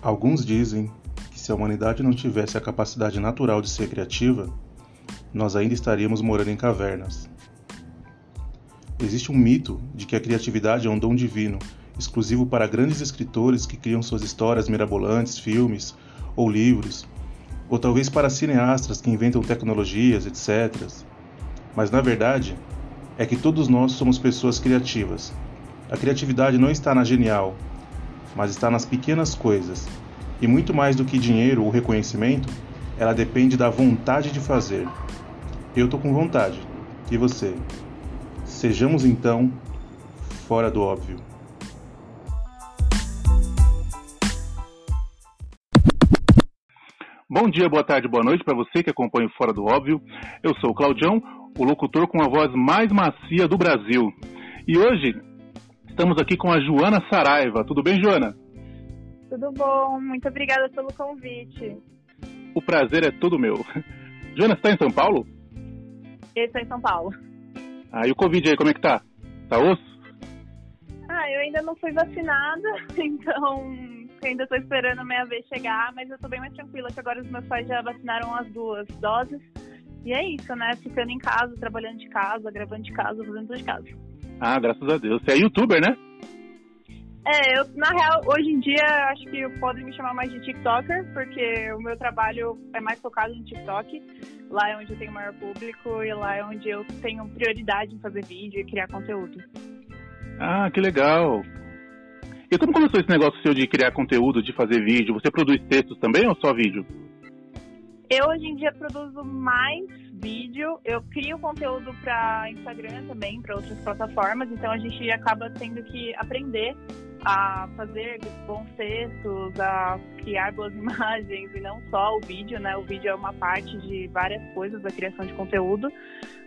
Alguns dizem que se a humanidade não tivesse a capacidade natural de ser criativa, nós ainda estaríamos morando em cavernas. Existe um mito de que a criatividade é um dom divino, exclusivo para grandes escritores que criam suas histórias mirabolantes, filmes ou livros, ou talvez para cineastas que inventam tecnologias, etc. Mas na verdade, é que todos nós somos pessoas criativas. A criatividade não está na genial, mas está nas pequenas coisas. E muito mais do que dinheiro ou reconhecimento, ela depende da vontade de fazer. Eu tô com vontade. E você? Sejamos então fora do óbvio. Bom dia, boa tarde, boa noite para você que acompanha o Fora do Óbvio. Eu sou o Claudião, o locutor com a voz mais macia do Brasil. E hoje Estamos aqui com a Joana Saraiva. Tudo bem, Joana? Tudo bom. Muito obrigada pelo convite. O prazer é todo meu. Joana, você está em São Paulo? Eu estou em São Paulo. Ah, e o Covid aí, como é que tá? Tá osso? Ah, eu ainda não fui vacinada, então ainda estou esperando a minha vez chegar, mas eu estou bem mais tranquila que agora os meus pais já vacinaram as duas doses. E é isso, né? Ficando em casa, trabalhando de casa, gravando de casa, fazendo tudo de casa. Ah, graças a Deus. Você é youtuber, né? É, eu, na real, hoje em dia, acho que podem me chamar mais de TikToker, porque o meu trabalho é mais focado no TikTok. Lá é onde eu tenho maior público e lá é onde eu tenho prioridade em fazer vídeo e criar conteúdo. Ah, que legal. E como começou esse negócio seu de criar conteúdo, de fazer vídeo? Você produz textos também ou só vídeo? Eu hoje em dia produzo mais vídeo, eu crio conteúdo para Instagram também, para outras plataformas, então a gente acaba tendo que aprender a fazer bons textos, a criar boas imagens e não só o vídeo, né? O vídeo é uma parte de várias coisas da criação de conteúdo,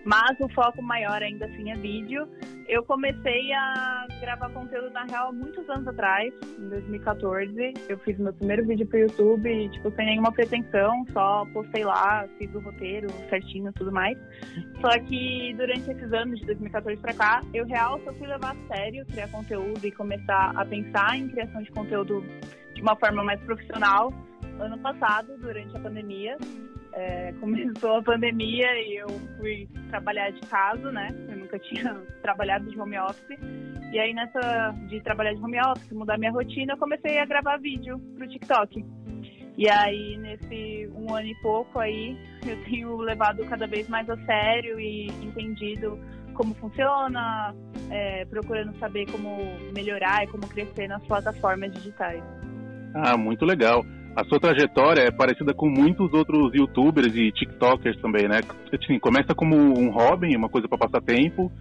mas o foco maior ainda assim é vídeo. Eu comecei a gravar conteúdo na real muitos anos atrás, em 2014. Eu fiz meu primeiro vídeo pro YouTube, tipo, sem nenhuma pretensão, só postei lá, fiz o roteiro certinho tudo mais. Só que durante esses anos, de 2014 pra cá, eu real só fui levar a sério criar conteúdo e começar a pensar em criação de conteúdo de uma forma mais profissional ano passado, durante a pandemia. É, começou a pandemia e eu fui trabalhar de casa, né? Eu nunca tinha trabalhado de home office. E aí, nessa de trabalhar de home office, mudar minha rotina, eu comecei a gravar vídeo pro TikTok. E aí, nesse um ano e pouco aí, eu tenho levado cada vez mais a sério e entendido como funciona, é, procurando saber como melhorar e como crescer nas plataformas digitais. Ah, muito legal. A sua trajetória é parecida com muitos outros youtubers e tiktokers também, né? Assim, começa como um hobby, uma coisa para passar tempo,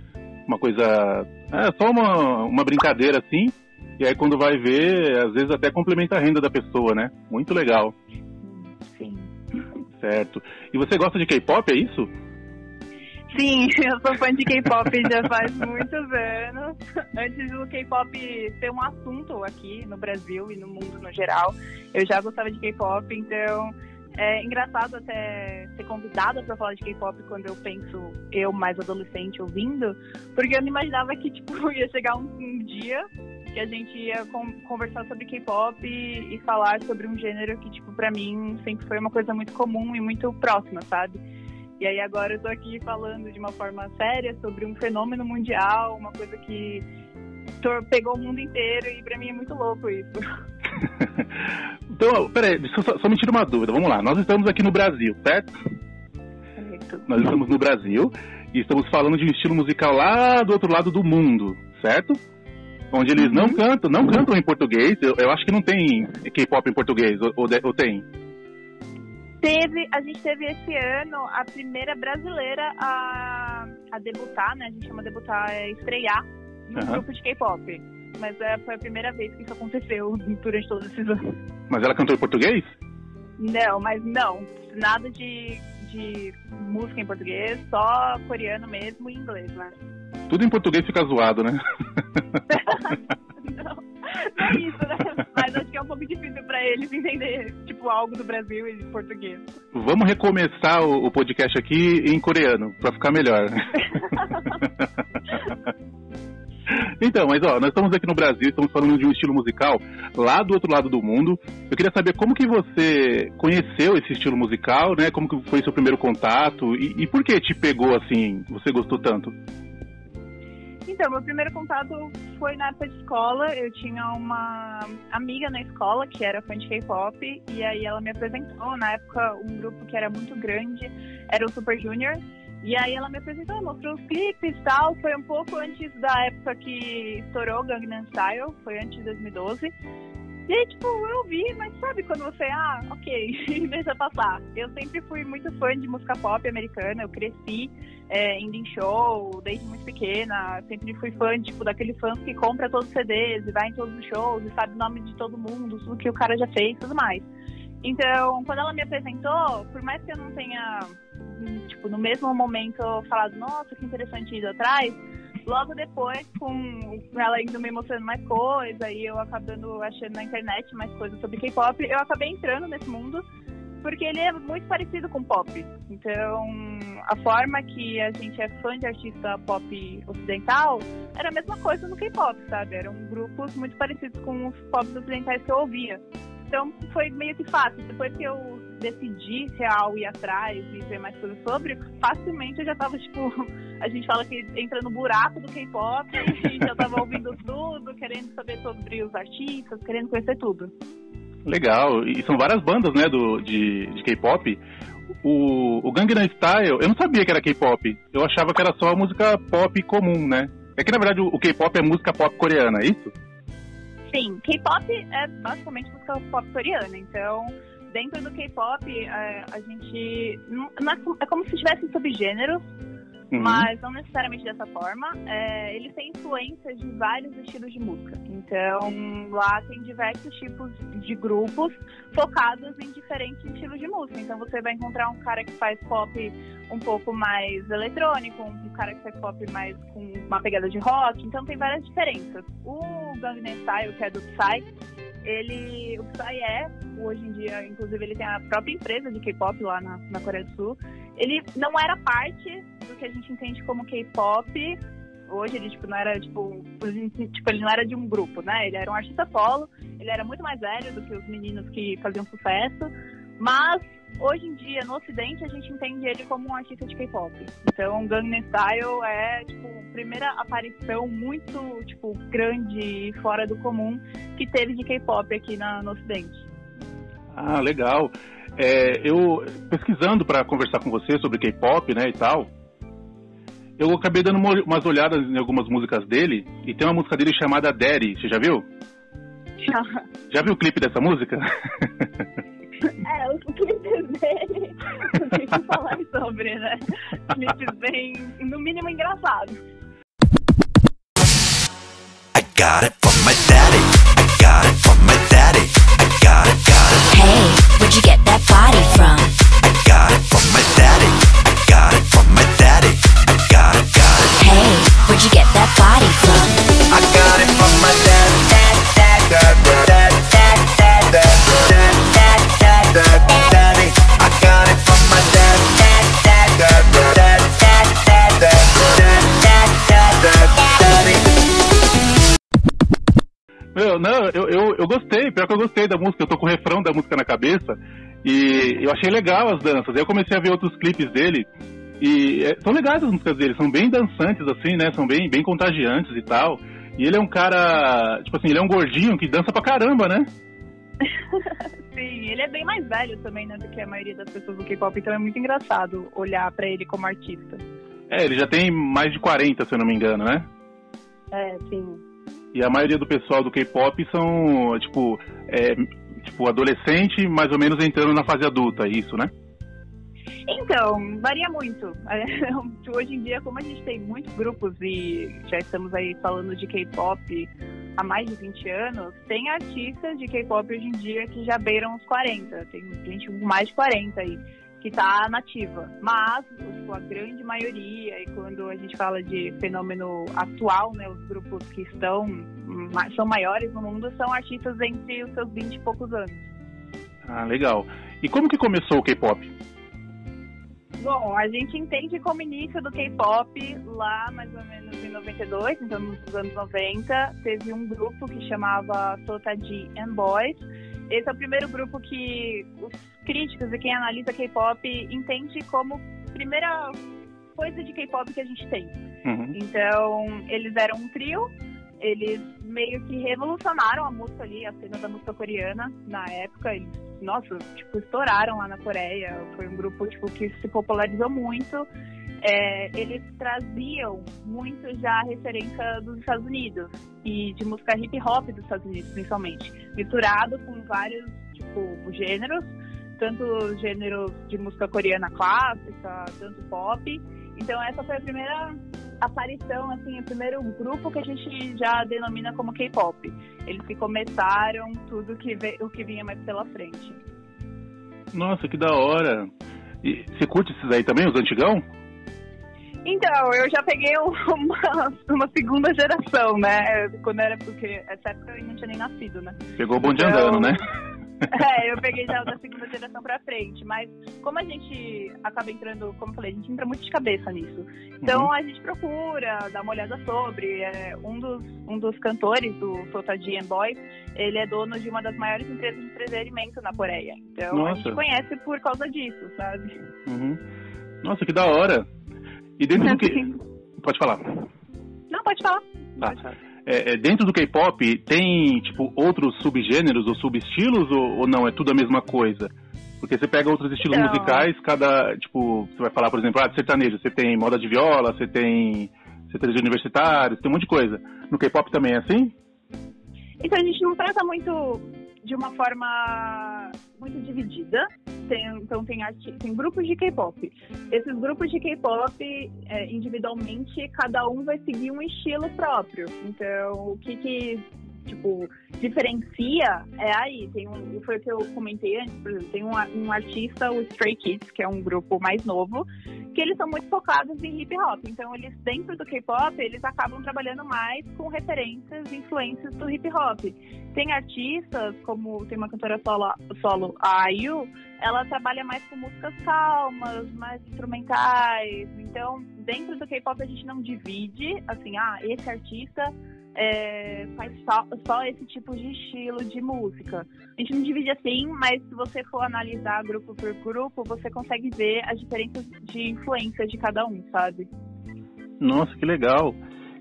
uma coisa... É só uma, uma brincadeira assim, e aí quando vai ver, às vezes até complementa a renda da pessoa, né? Muito legal. Sim. Certo. E você gosta de K-pop, é isso? Sim, eu sou fã de K-pop já faz muitos anos. Antes do K-pop ser um assunto aqui no Brasil e no mundo no geral, eu já gostava de K-pop, então é engraçado até ser convidada para falar de K-pop quando eu penso eu mais adolescente ouvindo, porque eu não imaginava que tipo ia chegar um, um dia que a gente ia conversar sobre K-pop e, e falar sobre um gênero que tipo para mim sempre foi uma coisa muito comum e muito próxima, sabe? E aí agora eu tô aqui falando de uma forma séria sobre um fenômeno mundial, uma coisa que pegou o mundo inteiro e pra mim é muito louco isso. então, peraí, só, só me tira uma dúvida. Vamos lá, nós estamos aqui no Brasil, certo? Certo. Nós estamos no Brasil e estamos falando de um estilo musical lá do outro lado do mundo, certo? Onde eles uhum. não cantam, não cantam em português. Eu, eu acho que não tem K-pop em português, ou, ou, ou tem? Teve, a gente teve esse ano a primeira brasileira a, a debutar, né? A gente chama debutar, é estrear no uhum. grupo de K-pop. Mas é, foi a primeira vez que isso aconteceu durante todos esses anos. Mas ela cantou em português? Não, mas não. Nada de, de música em português, só coreano mesmo e inglês, né? Tudo em português fica zoado, né? é isso, né? Mas acho que é um pouco difícil para eles entender, tipo, algo do Brasil e de português. Vamos recomeçar o, o podcast aqui em coreano, para ficar melhor. Então, mas ó, nós estamos aqui no Brasil, estamos falando de um estilo musical lá do outro lado do mundo. Eu queria saber como que você conheceu esse estilo musical, né? Como que foi seu primeiro contato e, e por que te pegou assim, você gostou tanto? Então, meu primeiro contato foi na época de escola. Eu tinha uma amiga na escola que era fã de K-pop e aí ela me apresentou. Na época, um grupo que era muito grande era o Super Junior. E aí ela me apresentou, mostrou os clipes e tal. Foi um pouco antes da época que estourou Gangnam Style, foi antes de 2012. E aí, tipo, eu vi, mas sabe quando você, ah, ok, deixa passar. Eu sempre fui muito fã de música pop americana, eu cresci é, indo em show desde muito pequena, sempre fui fã, tipo, daquele fã que compra todos os CDs e vai em todos os shows e sabe o nome de todo mundo, tudo que o cara já fez tudo mais. Então, quando ela me apresentou, por mais que eu não tenha, tipo, no mesmo momento falado, nossa, que interessante ir atrás, logo depois, com ela indo me mostrando mais coisa e eu acabando achando na internet mais coisas sobre K-pop, eu acabei entrando nesse mundo porque ele é muito parecido com pop. Então, a forma que a gente é fã de artista pop ocidental era a mesma coisa no K-pop, sabe? Eram grupos muito parecidos com os pop ocidentais que eu ouvia. Então foi meio que fácil. Depois que eu decidi real ir atrás e ver mais coisas sobre, facilmente eu já tava, tipo, a gente fala que entra no buraco do K-pop e já tava ouvindo tudo, querendo saber sobre os artistas, querendo conhecer tudo. Legal, e são várias bandas, né, do, de, de K-pop. O, o Gangnam Style, eu não sabia que era K-pop. Eu achava que era só música pop comum, né? É que na verdade o K-pop é música pop coreana, é isso? Sim, K-pop é basicamente música pop coreana, então dentro do K-pop é, a gente não, é, é como se tivesse subgêneros uhum. mas não necessariamente dessa forma. É, ele tem influências de vários estilos de música. Então, lá tem diversos tipos de grupos focados em diferentes estilos de música. Então, você vai encontrar um cara que faz pop um pouco mais eletrônico, um cara que faz pop mais com uma pegada de rock. Então, tem várias diferenças. O Gangnam Style, que é do Psy, ele, o Psy é, hoje em dia, inclusive, ele tem a própria empresa de K-pop lá na, na Coreia do Sul. Ele não era parte do que a gente entende como K-pop. Hoje ele, tipo, não era, tipo, tipo, ele não era de um grupo, né? Ele era um artista solo, ele era muito mais velho do que os meninos que faziam sucesso. Mas hoje em dia, no ocidente, a gente entende ele como um artista de K-pop. Então, Gangnam Style é, tipo, a primeira aparição muito, tipo, grande e fora do comum que teve de K-pop aqui na, no ocidente. Ah, legal. É, eu, pesquisando para conversar com você sobre K-pop, né, e tal, eu acabei dando umas olhadas em algumas músicas dele, e tem uma música dele chamada Daddy, você já viu? Já. Já viu o clipe dessa música? É, os clipes dele, não tem que falar sobre, né? Clipes bem, no mínimo, engraçados. I got it from my daddy, I got it from my daddy, I got it, got it. Hey, where'd you get that body from? I got it eu, eu, eu gostei, pior que eu gostei da música, eu tô com o refrão da música na cabeça e eu achei legal as danças. Aí eu comecei a ver outros clipes dele e é, são legais as músicas dele, são bem dançantes assim, né? São bem, bem contagiantes e tal. E ele é um cara, tipo assim, ele é um gordinho que dança pra caramba, né? Sim, ele é bem mais velho também, né, do que a maioria das pessoas do K-pop, então é muito engraçado olhar para ele como artista. É, ele já tem mais de 40, se eu não me engano, né? É, sim. E a maioria do pessoal do K-pop são, tipo, é, tipo, adolescente, mais ou menos entrando na fase adulta, é isso, né? Então, varia muito. Hoje em dia, como a gente tem muitos grupos e já estamos aí falando de K-pop há mais de 20 anos, tem artistas de K-pop hoje em dia que já beiram os 40. Tem gente com mais de 40 aí que está nativa. Mas tipo, a grande maioria, e quando a gente fala de fenômeno atual, né, os grupos que estão são maiores no mundo são artistas entre os seus 20 e poucos anos. Ah, legal. E como que começou o K-pop? Bom, a gente entende como início do K-pop lá mais ou menos em 92, então nos anos 90, teve um grupo que chamava Sotaji and Boys. Esse é o primeiro grupo que os críticos e quem analisa K-pop entende como primeira coisa de K-pop que a gente tem. Uhum. Então, eles eram um trio, eles meio que revolucionaram a música ali, a cena da música coreana na época. Eles, nossa, tipo, estouraram lá na Coreia. Foi um grupo tipo, que se popularizou muito. É, eles traziam muito já a referência dos Estados Unidos e de música hip hop dos Estados Unidos, principalmente, misturado com vários tipo gêneros, tanto gêneros de música coreana clássica, tanto pop. Então essa foi a primeira aparição, assim, o primeiro grupo que a gente já denomina como K-pop. Eles que começaram tudo que o que vinha mais pela frente. Nossa, que da hora! E você curte esses aí também, os antigão? Então, eu já peguei uma, uma segunda geração, né? Quando era porque essa época eu não tinha nem nascido, né? Pegou o bonde então, andando, né? É, eu peguei já da segunda geração pra frente. Mas como a gente acaba entrando, como eu falei, a gente entra muito de cabeça nisso. Então uhum. a gente procura, dá uma olhada sobre. É, um, dos, um dos cantores do Sotaji and Boys, ele é dono de uma das maiores empresas de entretenimento na Coreia. Então Nossa. a gente conhece por causa disso, sabe? Uhum. Nossa, que da hora! E dentro do que. Pode falar. Não, pode falar. Tá. Pode falar é, é, dentro do K-pop tem tipo outros subgêneros ou subestilos ou, ou, não é tudo a mesma coisa? Porque você pega outros estilos então... musicais, cada tipo você vai falar por exemplo, ah, de sertanejo, você tem moda de viola, você tem sertanejo universitário, tem um monte de coisa. No K-pop também é assim? Então a gente não trata muito de uma forma muito dividida. Tem, então tem, tem grupos de K-pop. Esses grupos de K-pop, é, individualmente, cada um vai seguir um estilo próprio. Então, o que que tipo, diferencia é aí. Tem um, foi o que eu comentei antes, por exemplo, tem um, um artista, o Stray Kids, que é um grupo mais novo, que eles são muito focados em hip hop. Então, eles, dentro do K-pop, eles acabam trabalhando mais com referências e influências do hip hop. Tem artistas, como tem uma cantora solo, solo a IU, ela trabalha mais com músicas calmas, mais instrumentais. Então, dentro do K-pop, a gente não divide, assim, ah, esse artista é, faz só, só, esse tipo de estilo de música. A gente não divide assim, mas se você for analisar grupo por grupo, você consegue ver as diferenças de influência de cada um, sabe? Nossa, que legal.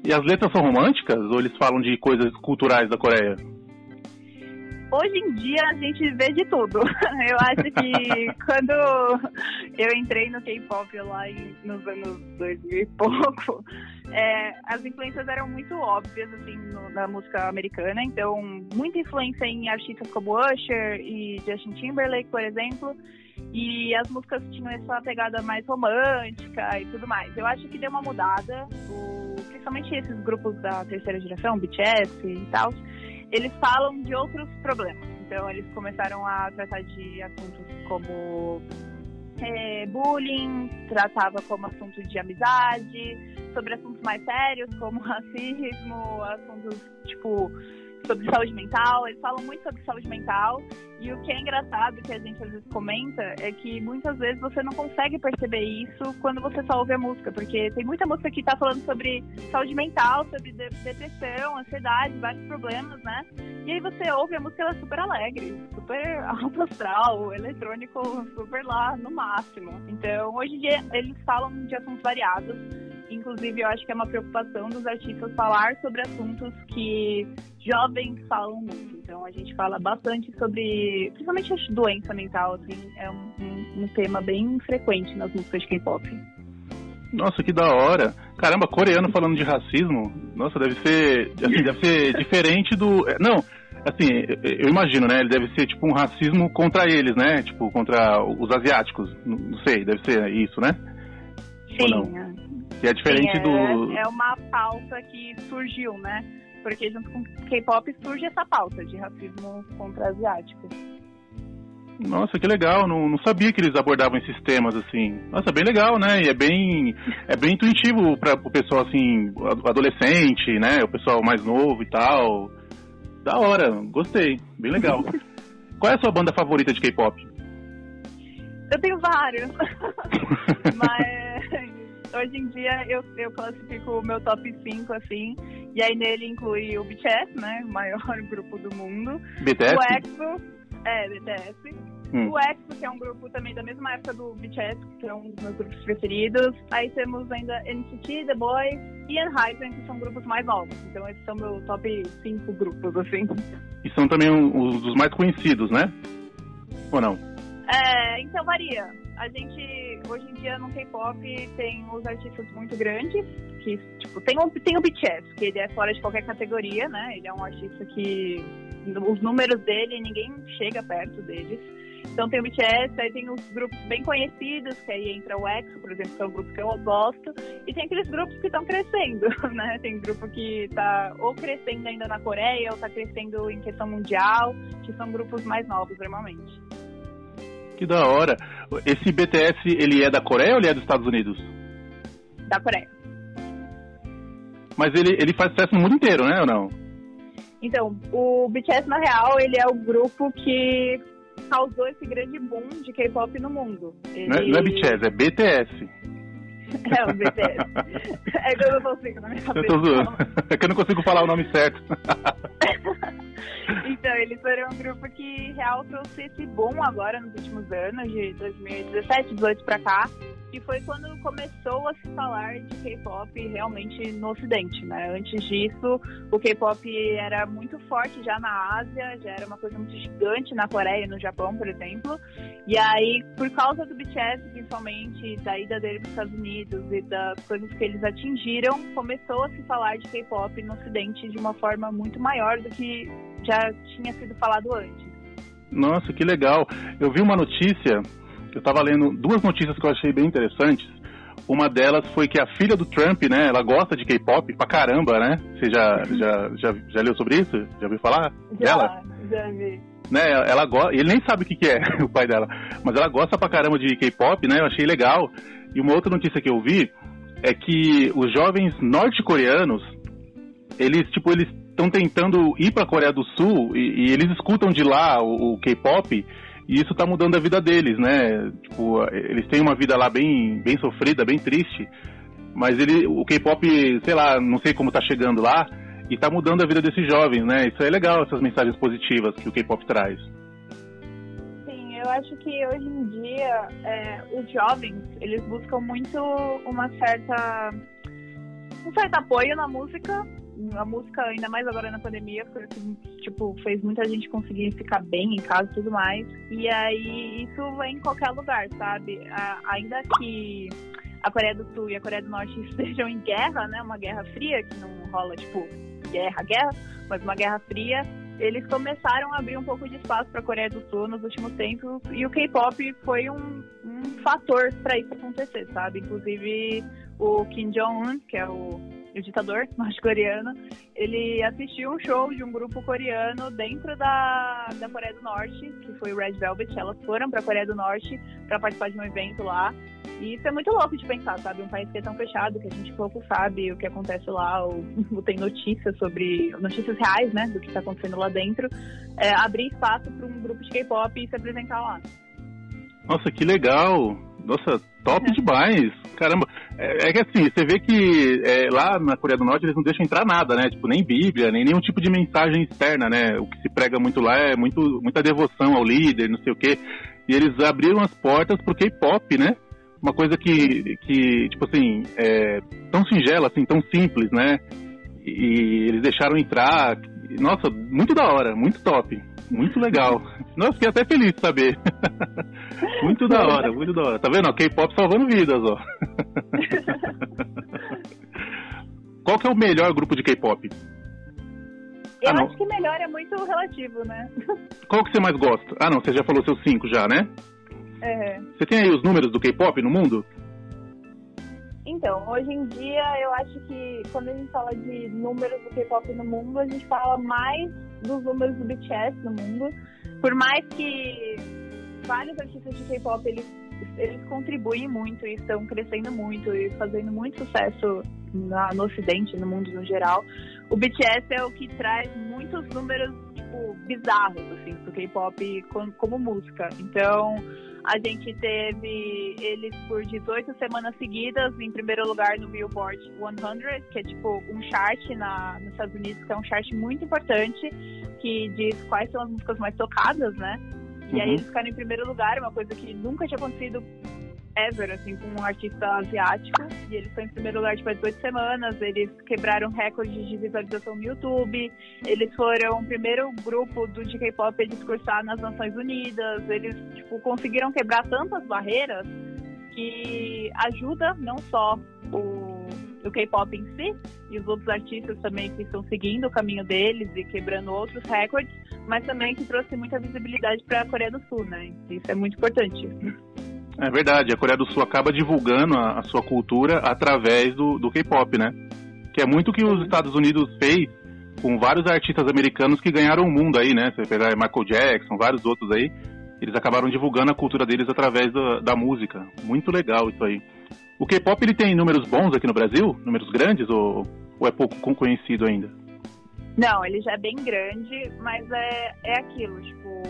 E as letras são românticas ou eles falam de coisas culturais da Coreia? Hoje em dia a gente vê de tudo. Eu acho que quando eu entrei no K-pop lá em, nos anos 2000 e pouco, é, as influências eram muito óbvias assim no, na música americana. Então, muita influência em artistas como Usher e Justin Timberlake, por exemplo. E as músicas tinham essa pegada mais romântica e tudo mais. Eu acho que deu uma mudada, o, principalmente esses grupos da terceira geração, BTS e tal eles falam de outros problemas. Então, eles começaram a tratar de assuntos como é, bullying, tratava como assunto de amizade, sobre assuntos mais sérios, como racismo, assuntos tipo sobre saúde mental, eles falam muito sobre saúde mental. E o que é engraçado, que a gente às vezes comenta, é que muitas vezes você não consegue perceber isso quando você só ouve a música, porque tem muita música que tá falando sobre saúde mental, sobre de depressão, ansiedade, vários problemas, né? E aí você ouve a música, ela é super alegre, super alto astral, eletrônico, super lá no máximo. Então, hoje em dia, eles falam de assuntos variados Inclusive, eu acho que é uma preocupação dos artistas falar sobre assuntos que jovens falam muito. Então, a gente fala bastante sobre, principalmente a doença mental, assim, é um, um, um tema bem frequente nas músicas de K-pop. Nossa, que da hora. Caramba, coreano falando de racismo. Nossa, deve ser, assim, deve ser diferente do. É, não, assim, eu imagino, né? Ele deve ser tipo um racismo contra eles, né? Tipo, contra os asiáticos. Não sei, deve ser isso, né? Sim. Que é diferente Sim, é, do. É uma pauta que surgiu, né? Porque junto com K-pop surge essa pauta de racismo contra asiáticos. Nossa, que legal, não, não sabia que eles abordavam esses temas assim. Nossa, bem legal, né? E é bem, é bem intuitivo para o pessoal assim, adolescente, né? O pessoal mais novo e tal. Da hora, gostei, bem legal. Qual é a sua banda favorita de K-pop? Eu tenho vários. Mas hoje em dia eu, eu classifico o meu top 5 assim. E aí nele inclui o BTS, né? O maior grupo do mundo. BTS? O EXO. É, BTS. Hum. O EXO, que é um grupo também da mesma época do BTS, que é um dos meus grupos preferidos. Aí temos ainda NCT, The Boys e Enhypen, que são grupos mais novos. Então esses são meus top 5 grupos, assim. E são também os dos mais conhecidos, né? Ou não? É, então varia. A gente, hoje em dia no K-pop, tem os artistas muito grandes, que, tipo, tem, um, tem o BTS, que ele é fora de qualquer categoria, né? Ele é um artista que os números dele, ninguém chega perto deles. Então tem o BTS, aí tem os grupos bem conhecidos, que aí entra o EXO, por exemplo, que é um grupo que eu gosto, e tem aqueles grupos que estão crescendo, né? Tem grupo que está ou crescendo ainda na Coreia, ou está crescendo em questão mundial, que são grupos mais novos normalmente. Que da hora. Esse BTS, ele é da Coreia ou ele é dos Estados Unidos? Da Coreia. Mas ele, ele faz sucesso no mundo inteiro, né, ou não? Então, o BTS, na real, ele é o grupo que causou esse grande boom de K-pop no mundo. Ele... Não, é, não, é, BTS, é BTS. É, o BTS. é que eu não consigo na minha cabeça. Eu tô zoando. É que eu não consigo falar o nome certo. então, eles foram um grupo que real trouxe esse boom agora nos últimos anos, de 2017, 2018 pra cá que foi quando começou a se falar de K-pop realmente no Ocidente, né? Antes disso, o K-pop era muito forte já na Ásia, já era uma coisa muito gigante na Coreia e no Japão, por exemplo. E aí, por causa do BTS, principalmente, da ida dele para os Estados Unidos e das coisas que eles atingiram, começou a se falar de K-pop no Ocidente de uma forma muito maior do que já tinha sido falado antes. Nossa, que legal. Eu vi uma notícia eu estava lendo duas notícias que eu achei bem interessantes. Uma delas foi que a filha do Trump, né, ela gosta de K-pop pra caramba, né? Você já, já, já, já leu sobre isso? Já ouviu falar já, dela? Já vi. Né, ela gosta, ele nem sabe o que, que é o pai dela, mas ela gosta pra caramba de K-pop, né? Eu achei legal. E uma outra notícia que eu vi é que os jovens norte-coreanos, eles, tipo, eles estão tentando ir pra Coreia do Sul e, e eles escutam de lá o, o K-pop e isso está mudando a vida deles, né? Tipo, eles têm uma vida lá bem, bem sofrida, bem triste, mas ele, o K-pop, sei lá, não sei como está chegando lá, e está mudando a vida desses jovens, né? Isso é legal, essas mensagens positivas que o K-pop traz. Eu acho que hoje em dia é, os jovens, eles buscam muito uma certa um certo apoio na música, a música, ainda mais agora na pandemia, foi que, tipo, fez muita gente conseguir ficar bem em casa e tudo mais. E aí, isso vem em qualquer lugar, sabe? A, ainda que a Coreia do Sul e a Coreia do Norte estejam em guerra, né? Uma guerra fria, que não rola, tipo, guerra, guerra, mas uma guerra fria. Eles começaram a abrir um pouco de espaço para a Coreia do Sul nos últimos tempos e o K-pop foi um, um fator para isso acontecer, sabe? Inclusive o Kim Jong-un, que é o o ditador norte-coreano, ele assistiu um show de um grupo coreano dentro da, da Coreia do Norte, que foi o Red Velvet. Elas foram para a Coreia do Norte para participar de um evento lá. E isso é muito louco de pensar, sabe? Um país que é tão fechado, que a gente pouco sabe o que acontece lá, ou, ou tem notícias sobre, notícias reais, né, do que está acontecendo lá dentro. É, abrir espaço para um grupo de K-pop e se apresentar lá. Nossa, que legal! Nossa, top é. demais! Caramba, é, é, que assim, você vê que é, lá na Coreia do Norte eles não deixam entrar nada, né? Tipo, nem Bíblia, nem nenhum tipo de mensagem externa, né? O que se prega muito lá é muito, muita devoção ao líder, não sei o quê. E eles abriram as portas pro K-pop, né? Uma coisa que, que tipo assim, é tão singela, assim, tão simples, né? E eles deixaram entrar. Nossa, muito da hora, muito top. Muito legal. Nossa, fiquei até feliz de saber. muito da hora, muito da hora. Tá vendo? K-pop salvando vidas, ó. Qual que é o melhor grupo de K-pop? Eu ah, acho que melhor é muito relativo, né? Qual que você mais gosta? Ah, não, você já falou seus cinco já, né? É. Você tem aí os números do K-pop no mundo? Então, hoje em dia, eu acho que quando a gente fala de números do K-pop no mundo, a gente fala mais dos números do BTS no mundo. Por mais que vários artistas de K-pop eles, eles contribuem muito e estão crescendo muito e fazendo muito sucesso na, no Ocidente, no mundo no geral. O BTS é o que traz muitos números tipo, bizarros, assim, do K-pop como, como música. Então, a gente teve eles por 18 semanas seguidas em primeiro lugar no Billboard 100, que é tipo um chart na, nos Estados Unidos, que é um chart muito importante, que diz quais são as músicas mais tocadas, né? E uhum. aí eles ficaram em primeiro lugar, uma coisa que nunca tinha acontecido ever, assim, com um artista asiático. E eles estão em primeiro lugar depois de oito semanas. Eles quebraram recordes de visualização no YouTube. Eles foram o primeiro grupo do K-pop a discursar nas Nações Unidas. Eles, tipo, conseguiram quebrar tantas barreiras que ajuda não só o, o K-pop em si e os outros artistas também que estão seguindo o caminho deles e quebrando outros recordes, mas também que trouxe muita visibilidade para a Coreia do Sul, né? Isso é muito importante. É verdade, a Coreia do Sul acaba divulgando a, a sua cultura através do, do K-pop, né? Que é muito o que os Estados Unidos fez com vários artistas americanos que ganharam o mundo aí, né? Você pegar Michael Jackson, vários outros aí, eles acabaram divulgando a cultura deles através da, da música. Muito legal isso aí. O K-pop ele tem números bons aqui no Brasil? Números grandes ou, ou é pouco conhecido ainda? Não, ele já é bem grande, mas é, é aquilo, tipo,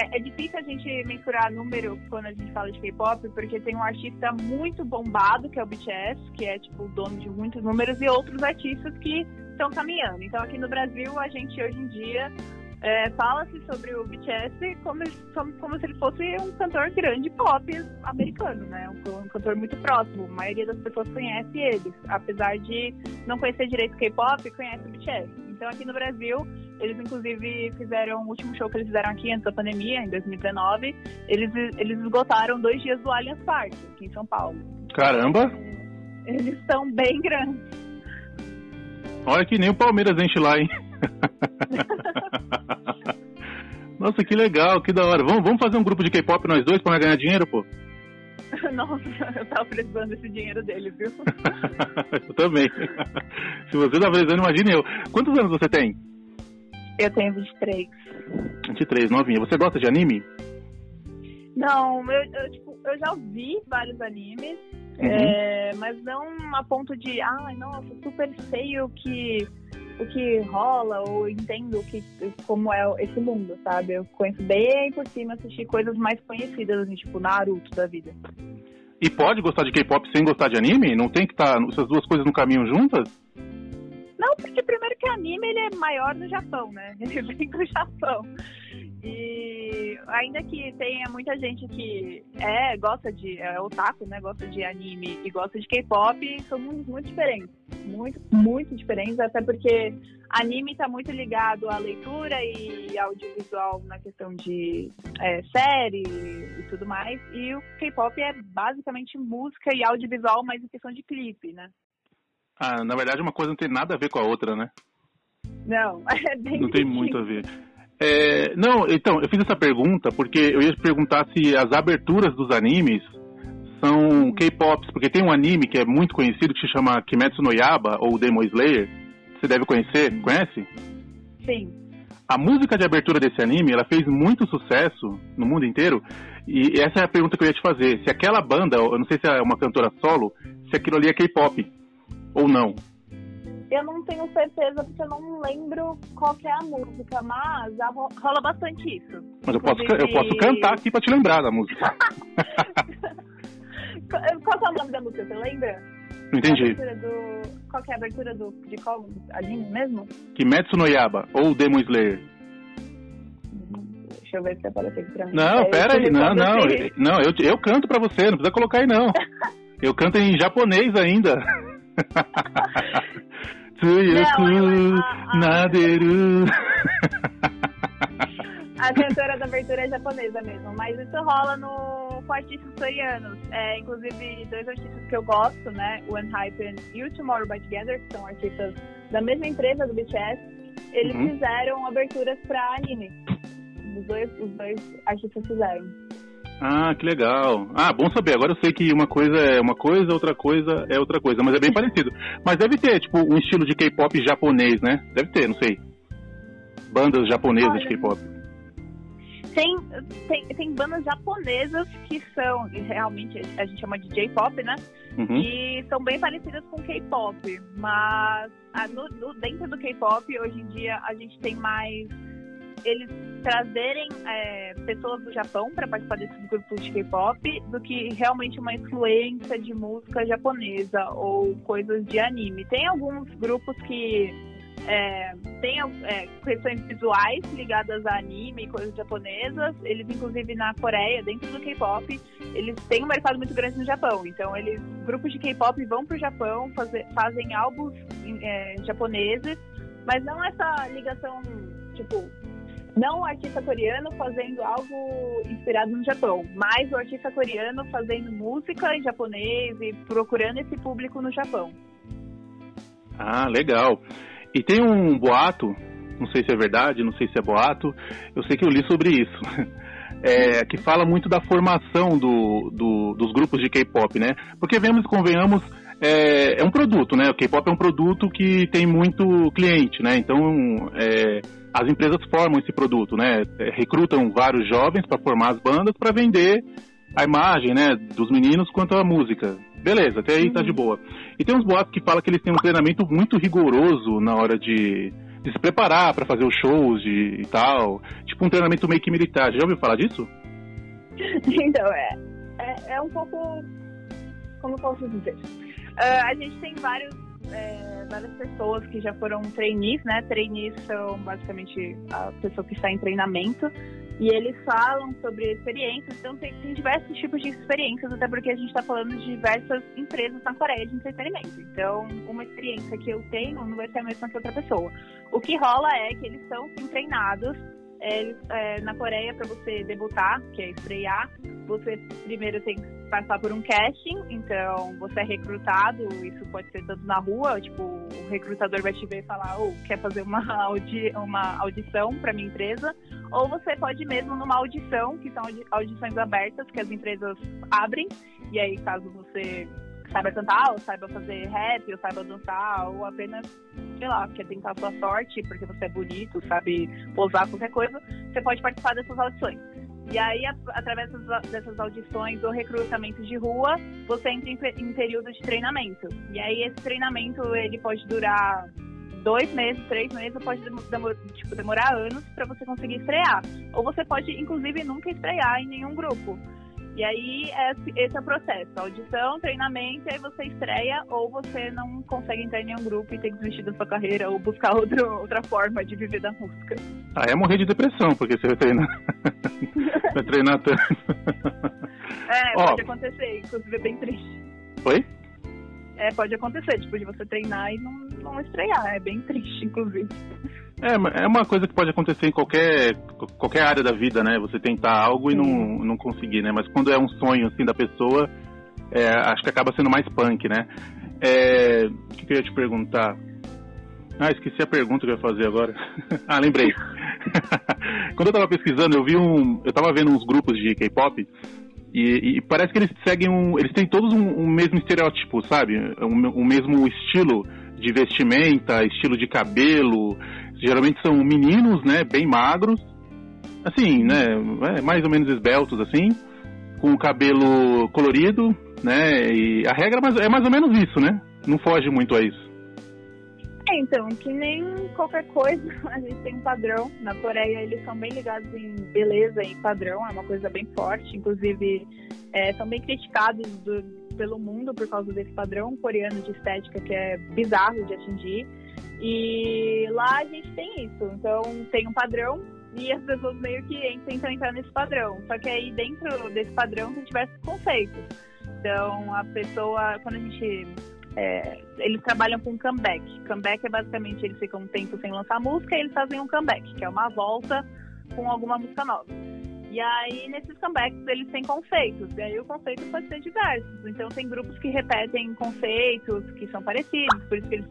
é, é, difícil a gente mensurar número quando a gente fala de K-pop, porque tem um artista muito bombado, que é o BTS, que é tipo o dono de muitos números, e outros artistas que estão caminhando. Então aqui no Brasil, a gente hoje em dia é, fala-se sobre o BTS como, como, como, se ele fosse um cantor grande pop americano, né? Um, um, cantor muito próximo. A maioria das pessoas conhece eles. Apesar de não conhecer direito K-pop, conhece o BTS. Então aqui no Brasil, eles inclusive fizeram o último show que eles fizeram aqui antes da pandemia, em 2019. Eles, eles esgotaram dois dias do Allianz Parque, aqui em São Paulo. Caramba! Eles são bem grandes. Olha que nem o Palmeiras enche lá, hein? Nossa, que legal, que da hora. Vamos, vamos fazer um grupo de K-pop nós dois pra ganhar dinheiro, pô? Nossa, eu tava precisando desse dinheiro dele, viu? eu também. Se você tá precisando, imagine eu. Quantos anos você tem? Eu tenho 23. 23, novinha. Você gosta de anime? Não, eu, eu, tipo, eu já vi vários animes, uhum. é, mas não a ponto de, ai, nossa, super sei o que o que rola ou entendo o que, como é esse mundo, sabe? Eu conheço bem por cima, assisti coisas mais conhecidas, assim, tipo Naruto da vida. E pode gostar de K-pop sem gostar de anime? Não tem que estar tá essas duas coisas no caminho juntas? Não, porque primeiro que anime ele é maior no Japão, né? Ele vem do Japão. E ainda que tenha muita gente que é, gosta de, é otaku, né? Gosta de anime e gosta de K-pop, são mundos muito diferentes. Muito, muito diferentes, até porque anime está muito ligado à leitura e audiovisual na questão de é, série e tudo mais. E o K-pop é basicamente música e audiovisual, mas em questão de clipe, né? Ah, na verdade uma coisa não tem nada a ver com a outra, né? Não, é bem Não tem muito a ver. É, não, então, eu fiz essa pergunta porque eu ia perguntar se as aberturas dos animes são K-pops, porque tem um anime que é muito conhecido que se chama Kimetsu no Yaba ou Demon Slayer. Você deve conhecer, conhece? Sim. A música de abertura desse anime, ela fez muito sucesso no mundo inteiro. E essa é a pergunta que eu ia te fazer. Se aquela banda, eu não sei se é uma cantora solo, se aquilo ali é K-pop ou não. Eu não tenho certeza porque eu não lembro qual é a música, mas rola bastante isso. Mas eu posso, eu posso cantar aqui pra te lembrar da música. qual é o nome da música, você lembra? Não entendi. Do... Qual é a abertura do... de qual anime mesmo? Kimetsu no Yaba, ou Demon Slayer. Deixa eu ver se aparece aqui pra mim. Não, é, pera aí, não, não. Não, eu, eu canto pra você, não precisa colocar aí não. eu canto em japonês ainda. Tsuyoku Naderu. A cantora da abertura é japonesa mesmo, mas isso rola no, com artistas coreanos. É, inclusive, dois artistas que eu gosto, né? O Unhypen e o Tomorrow by Together, que são artistas da mesma empresa do BTS, eles uhum. fizeram aberturas pra anime. Os dois, os dois artistas fizeram. Ah, que legal. Ah, bom saber. Agora eu sei que uma coisa é uma coisa, outra coisa é outra coisa, mas é bem parecido. Mas deve ter, tipo, um estilo de K-pop japonês, né? Deve ter, não sei. Bandas japonesas Olha, de K-pop. Tem, tem, tem bandas japonesas que são, realmente, a gente chama de J-pop, né? Uhum. E são bem parecidas com K-pop. Mas no, no, dentro do K-pop, hoje em dia, a gente tem mais eles trazerem é, pessoas do Japão para participar desses grupos de K-pop do que realmente uma influência de música japonesa ou coisas de anime. Tem alguns grupos que é, tem é, questões visuais ligadas a anime e coisas japonesas. Eles, inclusive, na Coreia, dentro do K-pop, eles têm um mercado muito grande no Japão. Então, eles, grupos de K-pop vão para o Japão, fazer, fazem álbuns é, japoneses, mas não essa ligação, tipo, não o artista coreano fazendo algo inspirado no Japão, mas o artista coreano fazendo música em japonês e procurando esse público no Japão. Ah, legal. E tem um boato, não sei se é verdade, não sei se é boato, eu sei que eu li sobre isso. É, que fala muito da formação do, do, dos grupos de K-pop, né? Porque vemos, convenhamos, é, é, um produto, né? O K-pop é um produto que tem muito cliente, né? Então, é, as empresas formam esse produto, né? É, recrutam vários jovens para formar as bandas para vender a imagem, né? Dos meninos quanto a música. Beleza, até aí uhum. tá de uhum. boa. E tem uns boatos que falam que eles têm um treinamento muito rigoroso na hora de, de se preparar para fazer os shows de, e tal. Tipo um treinamento meio que militar. Já ouviu falar disso? então, é, é, é um pouco. Como posso dizer? Uh, a gente tem vários, é, várias pessoas que já foram trainees, né? Trainees são basicamente a pessoa que está em treinamento. E eles falam sobre experiências, então tem, tem diversos tipos de experiências, até porque a gente está falando de diversas empresas na Coreia de entretenimento. Então, uma experiência que eu tenho não vai ser a mesma que outra pessoa. O que rola é que eles são sim, treinados é, é, na Coreia, para você debutar, que é estrear, você primeiro tem que passar por um casting, então você é recrutado, isso pode ser tanto na rua, tipo, o recrutador vai te ver e falar, ou oh, quer fazer uma, audi uma audição para minha empresa, ou você pode mesmo numa audição, que são audições abertas que as empresas abrem, e aí caso você saiba cantar, ou saiba fazer rap, ou saiba dançar, ou apenas, sei lá, quer tentar a sua sorte porque você é bonito, sabe posar qualquer coisa, você pode participar dessas audições. E aí, através dessas audições ou recrutamento de rua, você entra em período de treinamento. E aí, esse treinamento, ele pode durar dois meses, três meses, pode demorar, tipo, demorar anos para você conseguir estrear. Ou você pode, inclusive, nunca estrear em nenhum grupo. E aí, esse é o processo. Audição, treinamento, aí você estreia ou você não consegue entrar em nenhum grupo e tem que desistir da sua carreira ou buscar outro, outra forma de viver da música. Ah, é morrer de depressão, porque você vai treinar, vai treinar tanto. É, pode acontecer, inclusive é bem triste. Oi? É, pode acontecer, tipo, de você treinar e não, não estrear. É bem triste, inclusive. É, é uma coisa que pode acontecer em qualquer, qualquer área da vida, né? Você tentar algo e não, não conseguir, né? Mas quando é um sonho, assim, da pessoa, é, acho que acaba sendo mais punk, né? É, o que eu ia te perguntar? Ah, esqueci a pergunta que eu ia fazer agora. ah, lembrei. quando eu tava pesquisando, eu vi um... Eu tava vendo uns grupos de K-pop e, e, parece que eles seguem um... Eles têm todos um, um mesmo estereótipo, sabe? Um, um mesmo estilo de vestimenta, estilo de cabelo, geralmente são meninos, né, bem magros, assim, né, é, mais ou menos esbeltos, assim, com o cabelo colorido, né, e a regra é mais ou menos isso, né, não foge muito a isso. É, então, que nem qualquer coisa, a gente tem um padrão. Na Coreia, eles são bem ligados em beleza e padrão, é uma coisa bem forte. Inclusive, é, são bem criticados do, pelo mundo por causa desse padrão coreano de estética que é bizarro de atingir. E lá a gente tem isso. Então tem um padrão e as pessoas meio que tentam entrar nesse padrão. Só que aí dentro desse padrão tem diversos conceitos. Então a pessoa, quando a gente. É, eles trabalham com comeback. Comeback é basicamente eles ficam um tempo sem lançar música e eles fazem um comeback, que é uma volta com alguma música nova. E aí, nesses comebacks, eles têm conceitos. E aí, o conceito pode ser diversos. Então, tem grupos que repetem conceitos que são parecidos, por isso que eles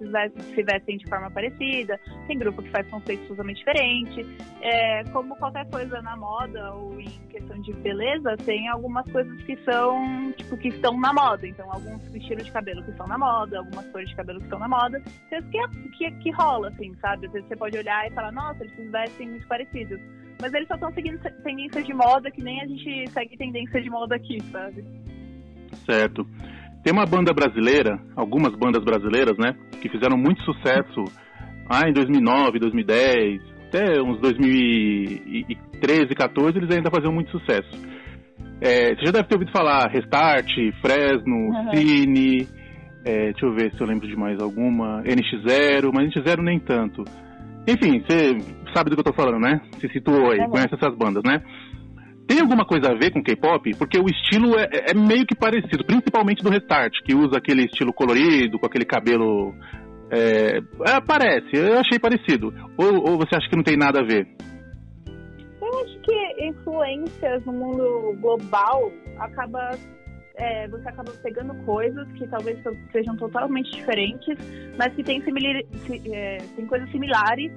se vestem de forma parecida. Tem grupo que faz conceitos totalmente diferentes. É, como qualquer coisa na moda ou em questão de beleza, tem algumas coisas que são, tipo, que estão na moda. Então, alguns estilos de cabelo que estão na moda, algumas cores de cabelo que estão na moda. Então, que, é, que, que rola, assim, sabe? Às vezes você pode olhar e falar, nossa, eles se vestem muito parecidos mas eles só estão seguindo tendência de moda que nem a gente segue tendência de moda aqui, sabe? Certo. Tem uma banda brasileira, algumas bandas brasileiras, né, que fizeram muito sucesso ah, em 2009, 2010, até uns 2013, 14, eles ainda faziam muito sucesso. É, você já deve ter ouvido falar Restart, Fresno, uhum. Cine, é, deixa eu ver se eu lembro de mais alguma, NX0, mas NX0 nem tanto. Enfim, você sabe do que eu tô falando, né? Se situou aí, uhum. conhece essas bandas, né? Tem alguma coisa a ver com K-pop? Porque o estilo é, é, meio que parecido, principalmente do Restart, que usa aquele estilo colorido, com aquele cabelo. É, é, parece, eu achei parecido. Ou, ou você acha que não tem nada a ver? Eu acho que influências no mundo global acaba é, você acaba pegando coisas que talvez sejam totalmente diferentes, mas que têm, similar, é, tem coisas similares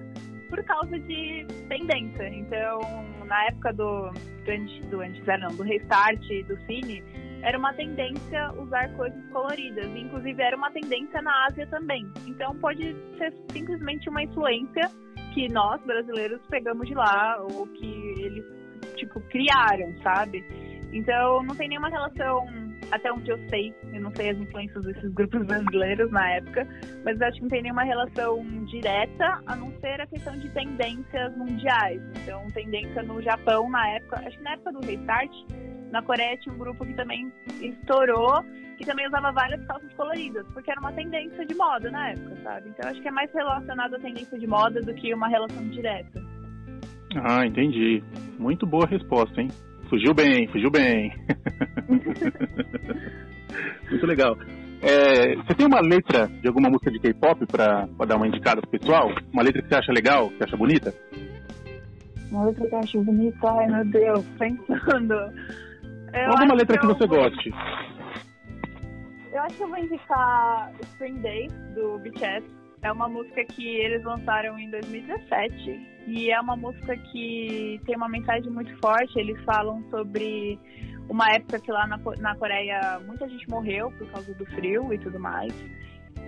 por causa de tendência. Então, na época do, do, do antes, não, do restart do cine, era uma tendência usar coisas coloridas. Inclusive, era uma tendência na Ásia também. Então, pode ser simplesmente uma influência que nós, brasileiros, pegamos de lá, ou que eles, tipo, criaram, sabe? Então, não tem nenhuma relação até onde eu sei, eu não sei as influências desses grupos brasileiros na época, mas acho que não tem nenhuma relação direta, a não ser a questão de tendências mundiais. Então, tendência no Japão na época, acho que na época do Restart, na Coreia tinha um grupo que também estourou, que também usava várias calças coloridas, porque era uma tendência de moda na época, sabe? Então, acho que é mais relacionado à tendência de moda do que uma relação direta. Ah, entendi. Muito boa resposta, hein? Fugiu bem, fugiu bem. Muito legal. É, você tem uma letra de alguma música de K-pop para dar uma indicada pro pessoal? Uma letra que você acha legal, que você acha bonita? Uma letra que eu acho bonita, ai meu Deus, pensando. Eu alguma letra que, que você goste. Eu acho que eu vou indicar Spring Days, do BTS. É uma música que eles lançaram em 2017 e é uma música que tem uma mensagem muito forte. Eles falam sobre uma época que lá na, na Coreia muita gente morreu por causa do frio e tudo mais.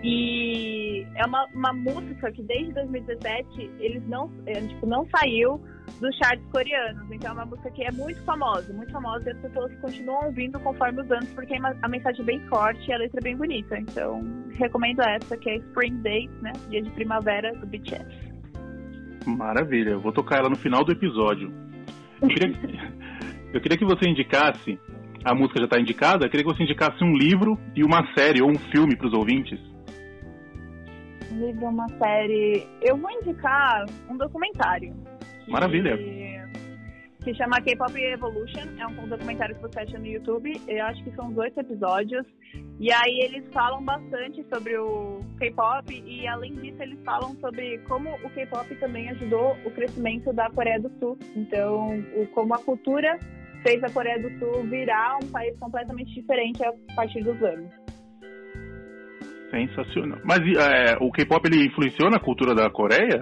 E é uma, uma música que desde 2017 eles não, é, tipo, não saiu dos charts coreanos. Então é uma música que é muito famosa, muito famosa e as pessoas continuam ouvindo conforme os anos, porque a mensagem é bem forte e a letra é bem bonita. Então recomendo essa, que é Spring Days, né? Dia de primavera do BTS. Maravilha, eu vou tocar ela no final do episódio. Eu queria, eu queria que você indicasse, a música já está indicada, eu queria que você indicasse um livro e uma série ou um filme para os ouvintes. Um livro, uma série. Eu vou indicar um documentário. Que... Maravilha que chama K-Pop Evolution. É um documentário que você acha no YouTube. Eu acho que são oito episódios. E aí eles falam bastante sobre o K-pop e além disso eles falam sobre como o K-pop também ajudou o crescimento da Coreia do Sul. Então, o, como a cultura fez a Coreia do Sul virar um país completamente diferente a partir dos anos. Sensacional. Mas é, o K-pop ele influenciou na cultura da Coreia?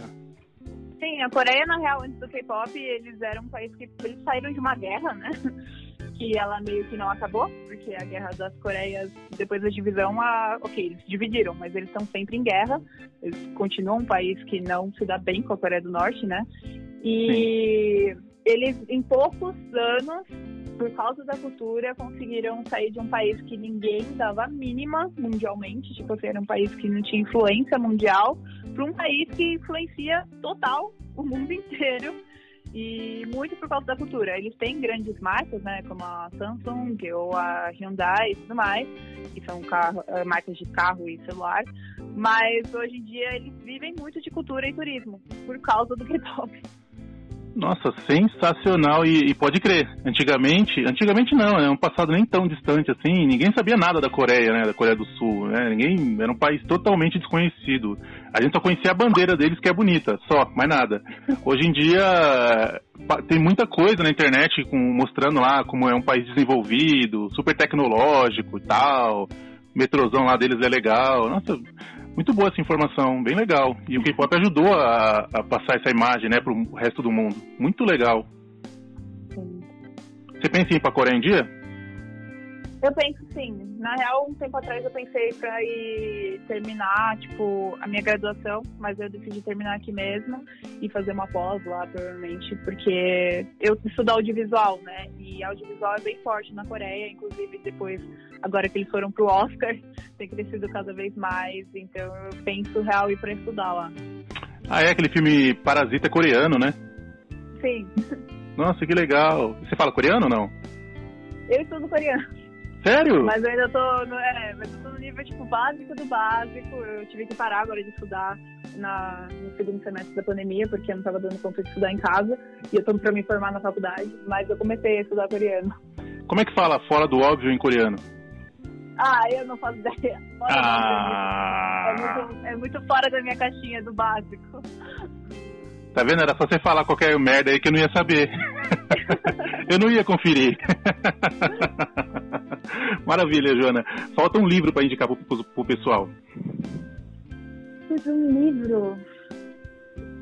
Sim, a Coreia, na real, antes do K-pop, eles eram um país que eles saíram de uma guerra, né? Que ela meio que não acabou, porque a guerra das Coreias, depois da divisão, a... ok, eles se dividiram, mas eles estão sempre em guerra. Eles continuam um país que não se dá bem com a Coreia do Norte, né? E Sim. eles, em poucos anos, por causa da cultura, conseguiram sair de um país que ninguém dava mínima mundialmente, tipo assim, era um país que não tinha influência mundial, para um país que influencia total o mundo inteiro e muito por causa da cultura. Eles têm grandes marcas, né, como a Samsung ou a Hyundai e tudo mais, que são carro, eh, marcas de carro e celular, mas hoje em dia eles vivem muito de cultura e turismo por causa do K-pop. Nossa, sensacional e, e, pode crer. Antigamente, antigamente não, é um passado nem tão distante assim. Ninguém sabia nada da Coreia, né, da Coreia do Sul, né? Ninguém era um país totalmente desconhecido. A gente só conhecia a bandeira deles que é bonita, só, mais nada. Hoje em dia tem muita coisa na internet com, mostrando lá como é um país desenvolvido, super tecnológico e tal. Metrozão lá deles é legal. Nossa, muito boa essa informação, bem legal. E o K-pop ajudou a, a, passar essa imagem, né, para o resto do mundo. Muito legal. Sim. Você pensa em ir para a Coreia um dia? Eu penso sim. Na real, um tempo atrás eu pensei para ir terminar, tipo, a minha graduação, mas eu decidi terminar aqui mesmo e fazer uma pós lá, provavelmente, porque eu estudo audiovisual, né? E audiovisual é bem forte na Coreia, inclusive depois, agora que eles foram pro Oscar, tem crescido cada vez mais, então eu penso real ir para estudar lá. Ah, é aquele filme Parasita coreano, né? Sim. Nossa, que legal. Você fala coreano ou não? Eu estudo coreano. Sério? Mas eu ainda tô no, é, mas eu tô no nível tipo básico do básico. Eu tive que parar agora de estudar na, no segundo semestre da pandemia, porque eu não tava dando conta de estudar em casa. E eu tô pra me formar na faculdade, mas eu comecei a estudar coreano. Como é que fala fora do óbvio em coreano? Ah, eu não faço ideia. Fora ah. é, muito, é muito fora da minha caixinha do básico. Tá vendo? Era só você falar qualquer merda aí que eu não ia saber. eu não ia conferir. Maravilha, Joana. Falta um livro para indicar pro, pro pessoal. Um livro?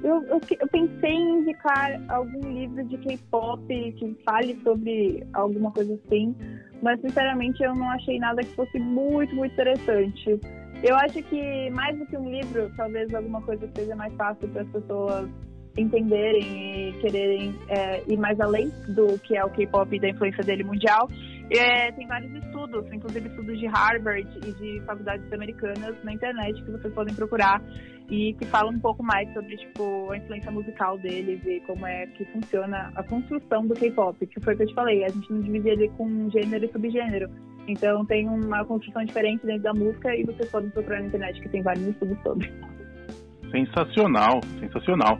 Eu, eu, eu, pensei em indicar algum livro de K-pop que fale sobre alguma coisa assim, mas sinceramente eu não achei nada que fosse muito, muito interessante. Eu acho que mais do que um livro, talvez alguma coisa seja mais fácil para as pessoas entenderem e quererem é, ir mais além do que é o K-pop e da influência dele mundial. É, tem vários estudos, inclusive estudos de Harvard e de faculdades americanas na internet que vocês podem procurar e que falam um pouco mais sobre tipo a influência musical deles e como é que funciona a construção do K-pop, que foi o que eu te falei, a gente não divide ele com gênero e subgênero. Então tem uma construção diferente dentro da música e vocês podem procurar na internet que tem vários estudos sobre. Sensacional, sensacional.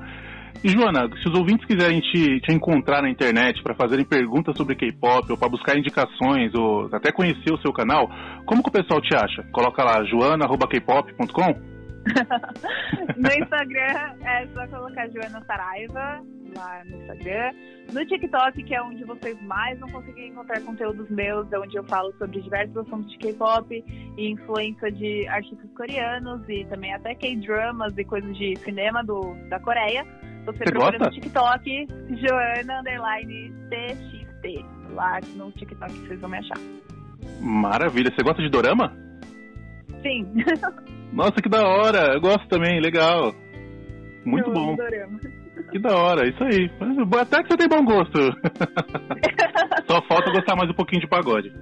E Joana, se os ouvintes quiserem te, te encontrar na internet para fazerem perguntas sobre K-pop ou para buscar indicações ou até conhecer o seu canal, como que o pessoal te acha? Coloca lá joana@kpop.com. no Instagram é só colocar Joana Saraiva lá no Instagram. No TikTok, que é onde vocês mais vão conseguir encontrar conteúdos meus, é onde eu falo sobre diversos assuntos de K-pop e influência de artistas coreanos e também até K-dramas e coisas de cinema do, da Coreia. Procura gosta? no TikTok, Joana Underline TXT. Lá no TikTok vocês vão me achar. Maravilha. Você gosta de dorama? Sim. Nossa, que da hora. Eu gosto também, legal. Muito eu bom. Dorama. Que da hora, isso aí. Até que você tem bom gosto. Só falta gostar mais um pouquinho de pagode.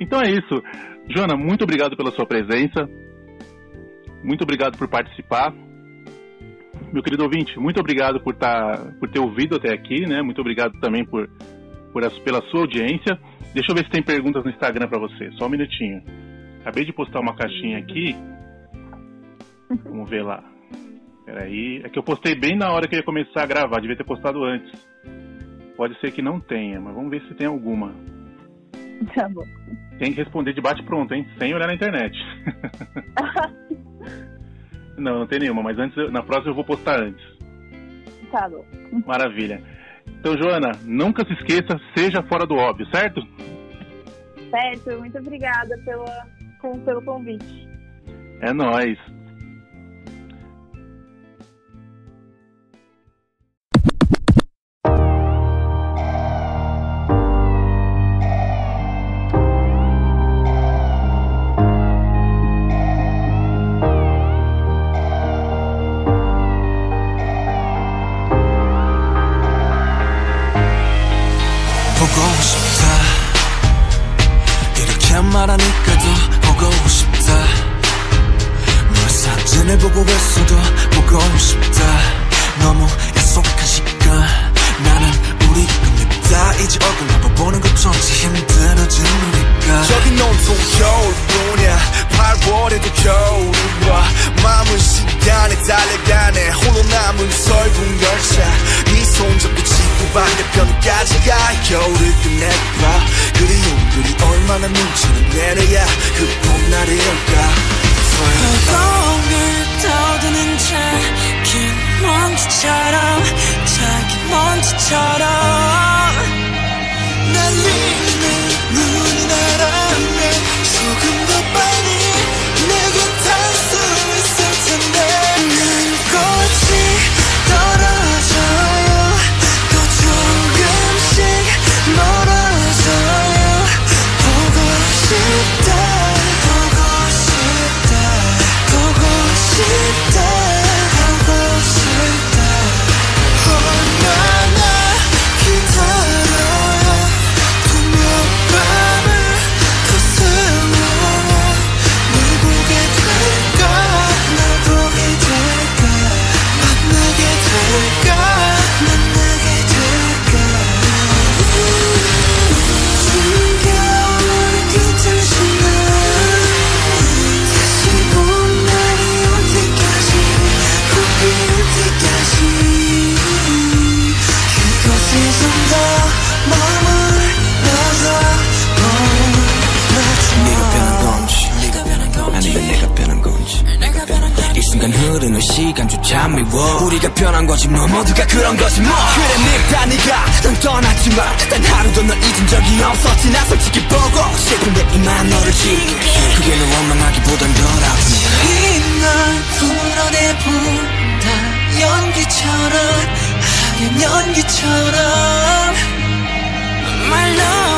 então é isso. Joana, muito obrigado pela sua presença. Muito obrigado por participar. Meu querido ouvinte, muito obrigado por, tá, por ter ouvido até aqui, né? Muito obrigado também por, por pela sua audiência. Deixa eu ver se tem perguntas no Instagram para você. Só um minutinho. Acabei de postar uma caixinha aqui. Vamos ver lá. Peraí. É que eu postei bem na hora que eu ia começar a gravar. Devia ter postado antes. Pode ser que não tenha, mas vamos ver se tem alguma. Tá bom. Tem que responder de bate-pronto, hein? Sem olhar na internet. não, não tem nenhuma, mas antes, na próxima eu vou postar antes. Tá bom. Maravilha. Então, Joana, nunca se esqueça, seja fora do óbvio, certo? Certo, muito obrigada pela, pelo convite. É nóis. 흐르는 시간조차 미워. 우리가 변한 거지 뭐 모두가 그런 거지 뭐. 그래 늙다 네가. 넌 떠났지만 단 하루도 널 잊은 적이 없었지. 나 솔직히 보고 싶은데 이만 너를 지울게. 그게 널 원망하기보단 덜 아프니까 이날 풀어내본다. 연기처럼 하얀 연기처럼. love